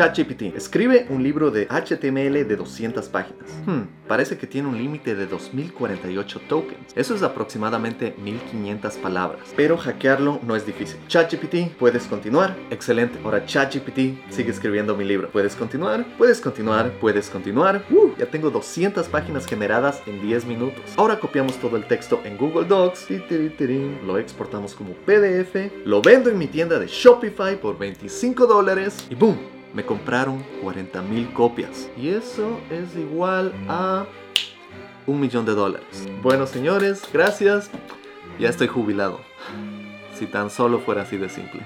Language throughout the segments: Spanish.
ChatGPT. Escribe un libro de HTML de 200 páginas. Hmm, parece que tiene un límite de 2048 tokens. Eso es aproximadamente 1500 palabras. Pero hackearlo no es difícil. ChatGPT, ¿puedes continuar? Excelente. Ahora ChatGPT sigue escribiendo mi libro. ¿Puedes continuar? Puedes continuar, puedes continuar. Uh, ya tengo 200 páginas generadas en 10 minutos. Ahora copiamos todo el texto en Google Docs. Lo exportamos como PDF. Lo vendo en mi tienda de Shopify por 25 dólares. Y boom, me compraron 40 mil copias. Y eso es igual a un millón de dólares. Bueno, señores, gracias. Ya estoy jubilado. Si tan solo fuera así de simple.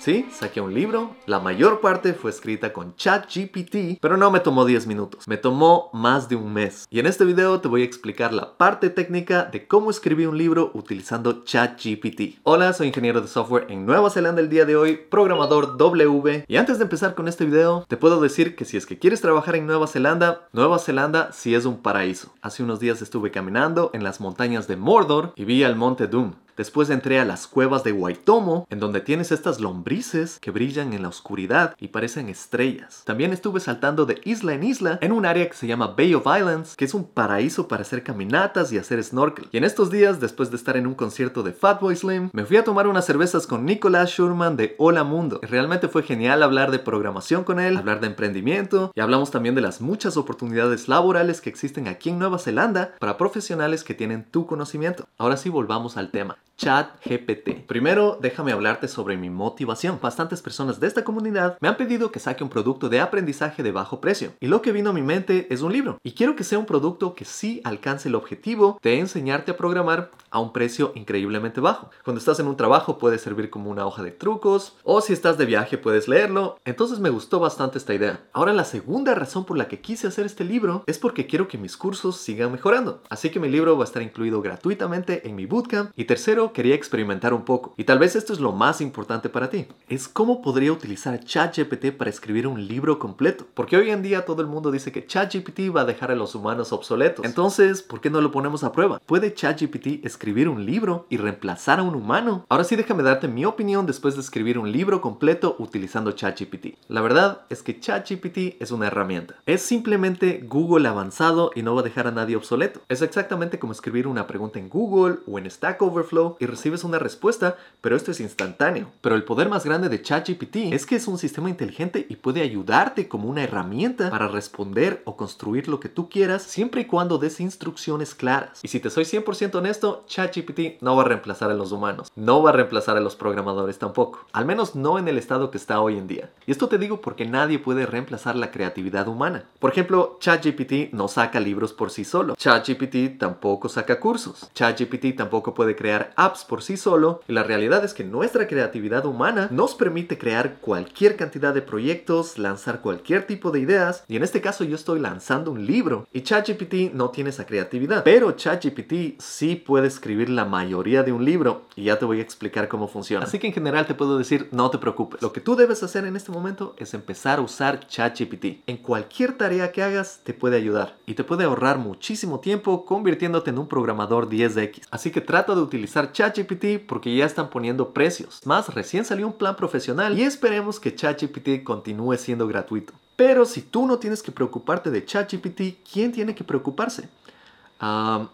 Sí, saqué un libro. La mayor parte fue escrita con ChatGPT, pero no me tomó 10 minutos. Me tomó más de un mes. Y en este video te voy a explicar la parte técnica de cómo escribí un libro utilizando ChatGPT. Hola, soy ingeniero de software en Nueva Zelanda el día de hoy, programador W. Y antes de empezar con este video, te puedo decir que si es que quieres trabajar en Nueva Zelanda, Nueva Zelanda sí es un paraíso. Hace unos días estuve caminando en las montañas de Mordor y vi al monte Doom. Después entré a las cuevas de Waitomo, en donde tienes estas lombrices que brillan en la oscuridad y parecen estrellas. También estuve saltando de isla en isla en un área que se llama Bay of Islands, que es un paraíso para hacer caminatas y hacer snorkel. Y en estos días, después de estar en un concierto de Fatboy Slim, me fui a tomar unas cervezas con Nicolás Schurman de Hola Mundo. realmente fue genial hablar de programación con él, hablar de emprendimiento y hablamos también de las muchas oportunidades laborales que existen aquí en Nueva Zelanda para profesionales que tienen tu conocimiento. Ahora sí volvamos al tema. Chat GPT. Primero, déjame hablarte sobre mi motivación. Bastantes personas de esta comunidad me han pedido que saque un producto de aprendizaje de bajo precio. Y lo que vino a mi mente es un libro. Y quiero que sea un producto que sí alcance el objetivo de enseñarte a programar a un precio increíblemente bajo. Cuando estás en un trabajo puede servir como una hoja de trucos o si estás de viaje puedes leerlo. Entonces me gustó bastante esta idea. Ahora la segunda razón por la que quise hacer este libro es porque quiero que mis cursos sigan mejorando. Así que mi libro va a estar incluido gratuitamente en mi bootcamp. Y tercero, quería experimentar un poco. Y tal vez esto es lo más importante para ti. Es cómo podría utilizar ChatGPT para escribir un libro completo. Porque hoy en día todo el mundo dice que ChatGPT va a dejar a los humanos obsoletos. Entonces, ¿por qué no lo ponemos a prueba? ¿Puede ChatGPT escribir un libro y reemplazar a un humano? Ahora sí déjame darte mi opinión después de escribir un libro completo utilizando ChatGPT. La verdad es que ChatGPT es una herramienta. Es simplemente Google avanzado y no va a dejar a nadie obsoleto. Es exactamente como escribir una pregunta en Google o en Stack Overflow y recibes una respuesta, pero esto es instantáneo. Pero el poder más grande de ChatGPT es que es un sistema inteligente y puede ayudarte como una herramienta para responder o construir lo que tú quieras siempre y cuando des instrucciones claras. Y si te soy 100% honesto, ChatGPT no va a reemplazar a los humanos, no va a reemplazar a los programadores tampoco, al menos no en el estado que está hoy en día. Y esto te digo porque nadie puede reemplazar la creatividad humana. Por ejemplo, ChatGPT no saca libros por sí solo. ChatGPT tampoco saca cursos. ChatGPT tampoco puede crear apps por sí solo y la realidad es que nuestra creatividad humana nos permite crear cualquier cantidad de proyectos, lanzar cualquier tipo de ideas y en este caso yo estoy lanzando un libro y ChatGPT no tiene esa creatividad, pero ChatGPT sí puede escribir la mayoría de un libro y ya te voy a explicar cómo funciona. Así que en general te puedo decir, no te preocupes. Lo que tú debes hacer en este momento es empezar a usar ChatGPT. En cualquier tarea que hagas te puede ayudar y te puede ahorrar muchísimo tiempo convirtiéndote en un programador 10X. Así que trata de utilizar ChatGPT porque ya están poniendo precios. Más, recién salió un plan profesional y esperemos que ChatGPT continúe siendo gratuito. Pero si tú no tienes que preocuparte de ChatGPT, ¿quién tiene que preocuparse?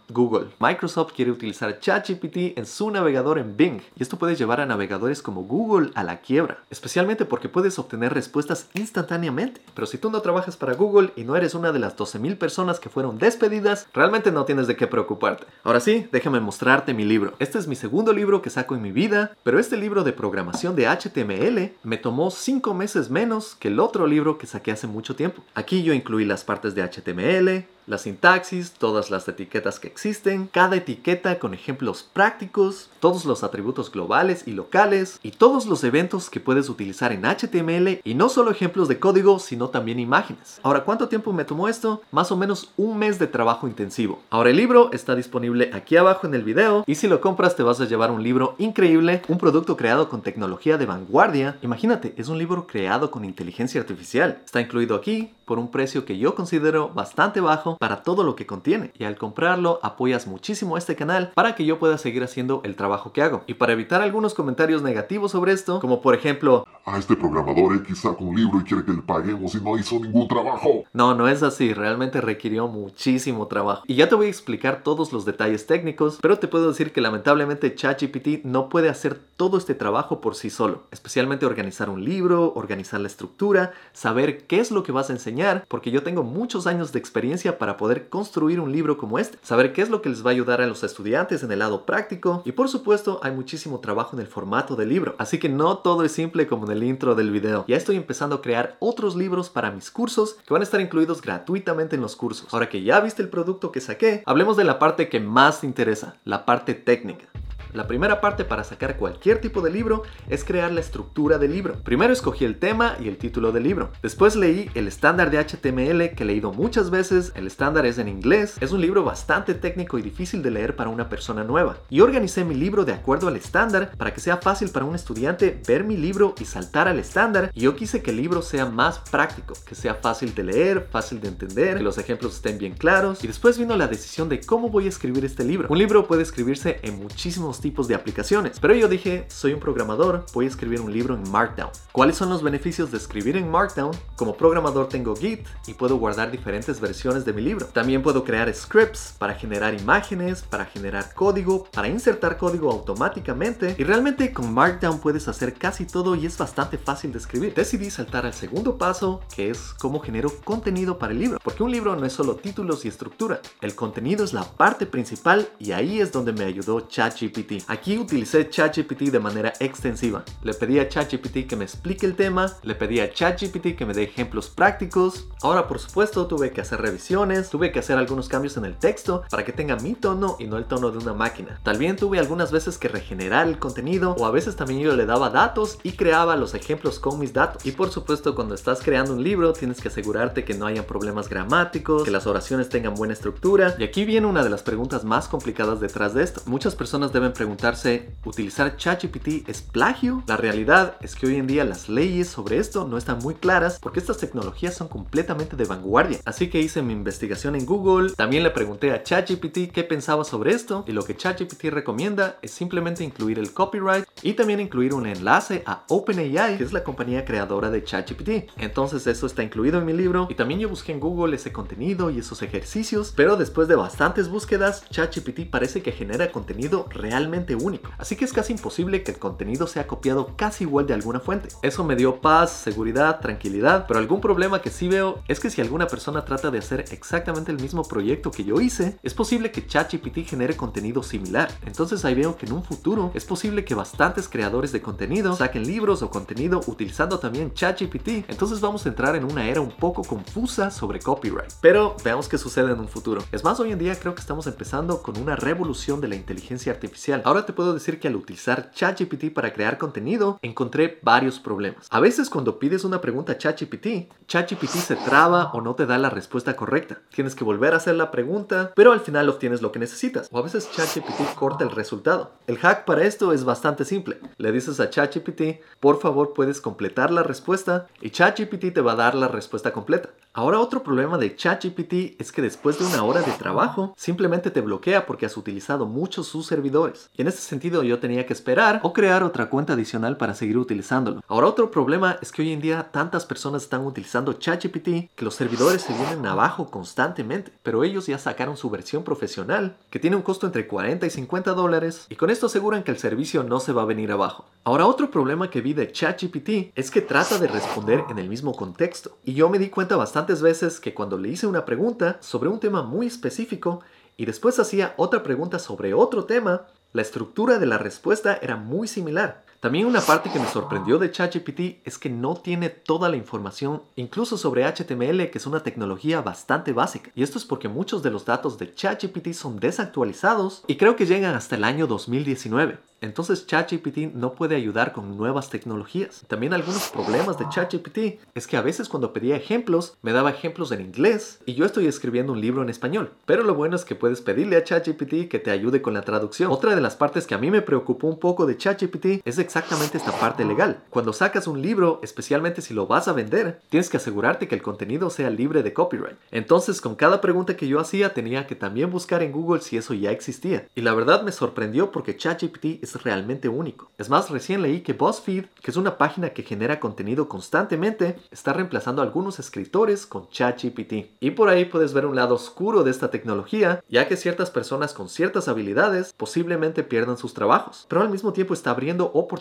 Google. Microsoft quiere utilizar ChatGPT en su navegador en Bing y esto puede llevar a navegadores como Google a la quiebra, especialmente porque puedes obtener respuestas instantáneamente. Pero si tú no trabajas para Google y no eres una de las 12.000 personas que fueron despedidas, realmente no tienes de qué preocuparte. Ahora sí, déjame mostrarte mi libro. Este es mi segundo libro que saco en mi vida, pero este libro de programación de HTML me tomó 5 meses menos que el otro libro que saqué hace mucho tiempo. Aquí yo incluí las partes de HTML, la sintaxis, todas las etiquetas que existen, cada etiqueta con ejemplos prácticos, todos los atributos globales y locales y todos los eventos que puedes utilizar en HTML y no solo ejemplos de código, sino también imágenes. Ahora, ¿cuánto tiempo me tomó esto? Más o menos un mes de trabajo intensivo. Ahora el libro está disponible aquí abajo en el video y si lo compras te vas a llevar un libro increíble, un producto creado con tecnología de vanguardia. Imagínate, es un libro creado con inteligencia artificial. Está incluido aquí por un precio que yo considero bastante bajo para todo lo que contiene. Y al comprarlo apoyas muchísimo a este canal para que yo pueda seguir haciendo el trabajo que hago. Y para evitar algunos comentarios negativos sobre esto, como por ejemplo, a este programador X saca un libro y quiere que le paguemos y no hizo ningún trabajo. No, no es así, realmente requirió muchísimo trabajo. Y ya te voy a explicar todos los detalles técnicos, pero te puedo decir que lamentablemente ChatGPT no puede hacer todo este trabajo por sí solo, especialmente organizar un libro, organizar la estructura, saber qué es lo que vas a enseñar, porque yo tengo muchos años de experiencia para poder construir un libro como este, saber qué es lo que les va a ayudar a los estudiantes en el lado práctico y por supuesto hay muchísimo trabajo en el formato del libro, así que no todo es simple como en el intro del video. Ya estoy empezando a crear otros libros para mis cursos que van a estar incluidos gratuitamente en los cursos. Ahora que ya viste el producto que saqué, hablemos de la parte que más te interesa, la parte técnica. La primera parte para sacar cualquier tipo de libro es crear la estructura del libro. Primero escogí el tema y el título del libro. Después leí el estándar de HTML que he leído muchas veces. El estándar es en inglés. Es un libro bastante técnico y difícil de leer para una persona nueva. Y organicé mi libro de acuerdo al estándar para que sea fácil para un estudiante ver mi libro y saltar al estándar. Yo quise que el libro sea más práctico, que sea fácil de leer, fácil de entender, que los ejemplos estén bien claros. Y después vino la decisión de cómo voy a escribir este libro. Un libro puede escribirse en muchísimos tipos de aplicaciones. Pero yo dije, soy un programador, voy a escribir un libro en Markdown. ¿Cuáles son los beneficios de escribir en Markdown? Como programador tengo Git y puedo guardar diferentes versiones de mi libro. También puedo crear scripts para generar imágenes, para generar código, para insertar código automáticamente. Y realmente con Markdown puedes hacer casi todo y es bastante fácil de escribir. Decidí saltar al segundo paso, que es cómo genero contenido para el libro. Porque un libro no es solo títulos y estructura. El contenido es la parte principal y ahí es donde me ayudó ChatGPT. Aquí utilicé ChatGPT de manera extensiva. Le pedí a ChatGPT que me explique el tema, le pedí a ChatGPT que me dé ejemplos prácticos. Ahora, por supuesto, tuve que hacer revisiones, tuve que hacer algunos cambios en el texto para que tenga mi tono y no el tono de una máquina. También tuve algunas veces que regenerar el contenido o a veces también yo le daba datos y creaba los ejemplos con mis datos. Y por supuesto, cuando estás creando un libro, tienes que asegurarte que no haya problemas gramáticos, que las oraciones tengan buena estructura. Y aquí viene una de las preguntas más complicadas detrás de esto. Muchas personas deben preguntar ¿utilizar ChatGPT es plagio? La realidad es que hoy en día las leyes sobre esto no están muy claras porque estas tecnologías son completamente de vanguardia. Así que hice mi investigación en Google, también le pregunté a ChatGPT qué pensaba sobre esto y lo que ChatGPT recomienda es simplemente incluir el copyright y también incluir un enlace a OpenAI, que es la compañía creadora de ChatGPT. Entonces eso está incluido en mi libro y también yo busqué en Google ese contenido y esos ejercicios, pero después de bastantes búsquedas, ChatGPT parece que genera contenido realmente único, así que es casi imposible que el contenido sea copiado casi igual de alguna fuente. Eso me dio paz, seguridad, tranquilidad, pero algún problema que sí veo es que si alguna persona trata de hacer exactamente el mismo proyecto que yo hice, es posible que ChatGPT genere contenido similar. Entonces ahí veo que en un futuro es posible que bastantes creadores de contenido saquen libros o contenido utilizando también ChatGPT. Entonces vamos a entrar en una era un poco confusa sobre copyright. Pero veamos qué sucede en un futuro. Es más, hoy en día creo que estamos empezando con una revolución de la inteligencia artificial. Ahora te puedo decir que al utilizar ChatGPT para crear contenido, encontré varios problemas. A veces cuando pides una pregunta a ChatGPT, ChatGPT se traba o no te da la respuesta correcta. Tienes que volver a hacer la pregunta, pero al final obtienes lo que necesitas. O a veces ChatGPT corta el resultado. El hack para esto es bastante simple. Le dices a ChatGPT, por favor puedes completar la respuesta y ChatGPT te va a dar la respuesta completa. Ahora otro problema de ChatGPT es que después de una hora de trabajo simplemente te bloquea porque has utilizado muchos sus servidores. Y en ese sentido yo tenía que esperar o crear otra cuenta adicional para seguir utilizándolo. Ahora otro problema es que hoy en día tantas personas están utilizando ChatGPT que los servidores se vienen abajo constantemente. Pero ellos ya sacaron su versión profesional que tiene un costo entre 40 y 50 dólares y con esto aseguran que el servicio no se va a venir abajo. Ahora otro problema que vi de ChatGPT es que trata de responder en el mismo contexto. Y yo me di cuenta bastante veces que cuando le hice una pregunta sobre un tema muy específico y después hacía otra pregunta sobre otro tema, la estructura de la respuesta era muy similar. También una parte que me sorprendió de ChatGPT es que no tiene toda la información, incluso sobre HTML, que es una tecnología bastante básica. Y esto es porque muchos de los datos de ChatGPT son desactualizados y creo que llegan hasta el año 2019. Entonces ChatGPT no puede ayudar con nuevas tecnologías. También algunos problemas de ChatGPT es que a veces cuando pedía ejemplos me daba ejemplos en inglés y yo estoy escribiendo un libro en español. Pero lo bueno es que puedes pedirle a ChatGPT que te ayude con la traducción. Otra de las partes que a mí me preocupó un poco de ChatGPT es de exactamente esta parte legal. Cuando sacas un libro, especialmente si lo vas a vender, tienes que asegurarte que el contenido sea libre de copyright. Entonces, con cada pregunta que yo hacía, tenía que también buscar en Google si eso ya existía. Y la verdad me sorprendió porque ChatGPT es realmente único. Es más, recién leí que BuzzFeed, que es una página que genera contenido constantemente, está reemplazando a algunos escritores con ChatGPT. Y por ahí puedes ver un lado oscuro de esta tecnología, ya que ciertas personas con ciertas habilidades posiblemente pierdan sus trabajos, pero al mismo tiempo está abriendo oportunidades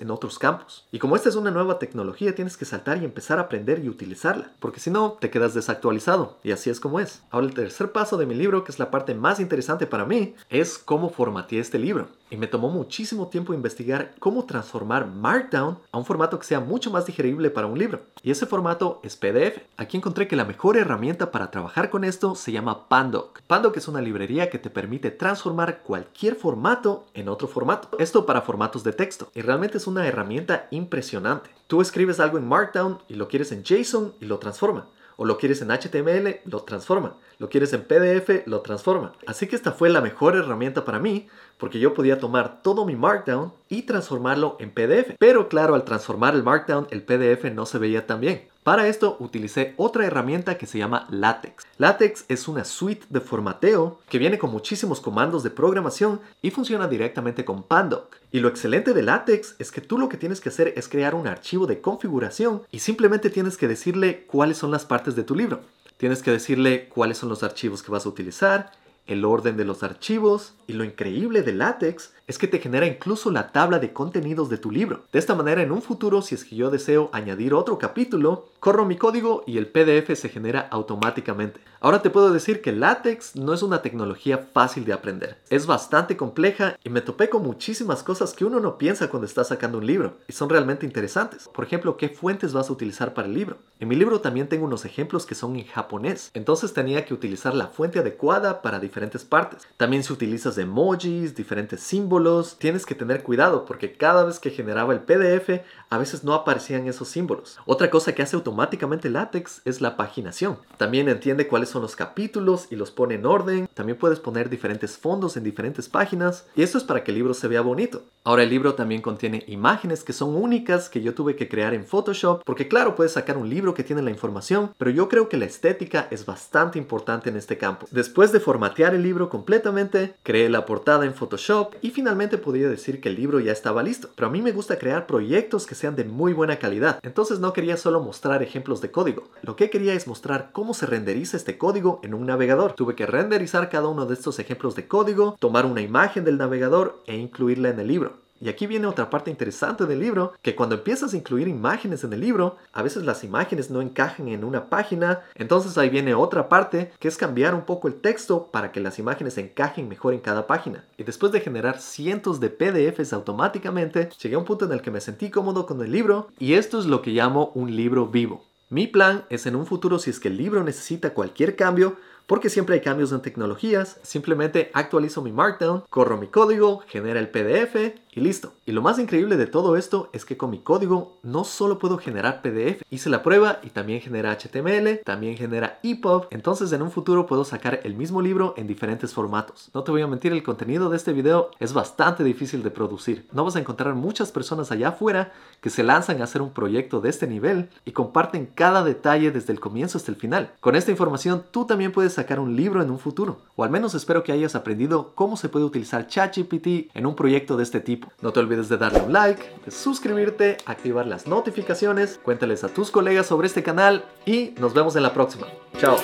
en otros campos. Y como esta es una nueva tecnología, tienes que saltar y empezar a aprender y utilizarla, porque si no, te quedas desactualizado, y así es como es. Ahora el tercer paso de mi libro, que es la parte más interesante para mí, es cómo formateé este libro. Y me tomó muchísimo tiempo investigar cómo transformar Markdown a un formato que sea mucho más digerible para un libro. Y ese formato es PDF. Aquí encontré que la mejor herramienta para trabajar con esto se llama Pandoc. Pandoc es una librería que te permite transformar cualquier formato en otro formato. Esto para formatos de texto. Y realmente es una herramienta impresionante. Tú escribes algo en Markdown y lo quieres en JSON y lo transforma o lo quieres en HTML, lo transforma. Lo quieres en PDF, lo transforma. Así que esta fue la mejor herramienta para mí porque yo podía tomar todo mi Markdown y transformarlo en PDF. Pero claro, al transformar el Markdown, el PDF no se veía tan bien. Para esto utilicé otra herramienta que se llama LaTeX. LaTeX es una suite de formateo que viene con muchísimos comandos de programación y funciona directamente con Pandoc. Y lo excelente de LaTeX es que tú lo que tienes que hacer es crear un archivo de configuración y simplemente tienes que decirle cuáles son las partes de tu libro. Tienes que decirle cuáles son los archivos que vas a utilizar, el orden de los archivos y lo increíble de LaTeX es que te genera incluso la tabla de contenidos de tu libro. De esta manera, en un futuro, si es que yo deseo añadir otro capítulo, corro mi código y el PDF se genera automáticamente. Ahora te puedo decir que LaTeX no es una tecnología fácil de aprender. Es bastante compleja y me topé con muchísimas cosas que uno no piensa cuando está sacando un libro y son realmente interesantes. Por ejemplo, ¿qué fuentes vas a utilizar para el libro? En mi libro también tengo unos ejemplos que son en japonés, entonces tenía que utilizar la fuente adecuada para diferentes partes. También si utilizas emojis, diferentes símbolos, tienes que tener cuidado porque cada vez que generaba el PDF a veces no aparecían esos símbolos. Otra cosa que hace automáticamente LaTeX es la paginación. También entiende cuáles son los capítulos y los pone en orden. También puedes poner diferentes fondos en diferentes páginas y eso es para que el libro se vea bonito. Ahora el libro también contiene imágenes que son únicas que yo tuve que crear en Photoshop porque claro puedes sacar un libro que tiene la información pero yo creo que la estética es bastante importante en este campo. Después de formatear el libro completamente, creé la portada en Photoshop y finalmente finalmente podría decir que el libro ya estaba listo, pero a mí me gusta crear proyectos que sean de muy buena calidad, entonces no quería solo mostrar ejemplos de código, lo que quería es mostrar cómo se renderiza este código en un navegador. Tuve que renderizar cada uno de estos ejemplos de código, tomar una imagen del navegador e incluirla en el libro. Y aquí viene otra parte interesante del libro, que cuando empiezas a incluir imágenes en el libro, a veces las imágenes no encajan en una página, entonces ahí viene otra parte, que es cambiar un poco el texto para que las imágenes encajen mejor en cada página. Y después de generar cientos de PDFs automáticamente, llegué a un punto en el que me sentí cómodo con el libro, y esto es lo que llamo un libro vivo. Mi plan es en un futuro si es que el libro necesita cualquier cambio, porque siempre hay cambios en tecnologías, simplemente actualizo mi Markdown, corro mi código, genera el PDF y listo. Y lo más increíble de todo esto es que con mi código no solo puedo generar PDF, hice la prueba y también genera HTML, también genera EPUB, entonces en un futuro puedo sacar el mismo libro en diferentes formatos. No te voy a mentir, el contenido de este video es bastante difícil de producir. No vas a encontrar muchas personas allá afuera que se lanzan a hacer un proyecto de este nivel y comparten cada detalle desde el comienzo hasta el final. Con esta información tú también puedes sacar un libro en un futuro, o al menos espero que hayas aprendido cómo se puede utilizar ChatGPT en un proyecto de este tipo. No te olvides de darle un like, de suscribirte, activar las notificaciones, cuéntales a tus colegas sobre este canal y nos vemos en la próxima. Chao.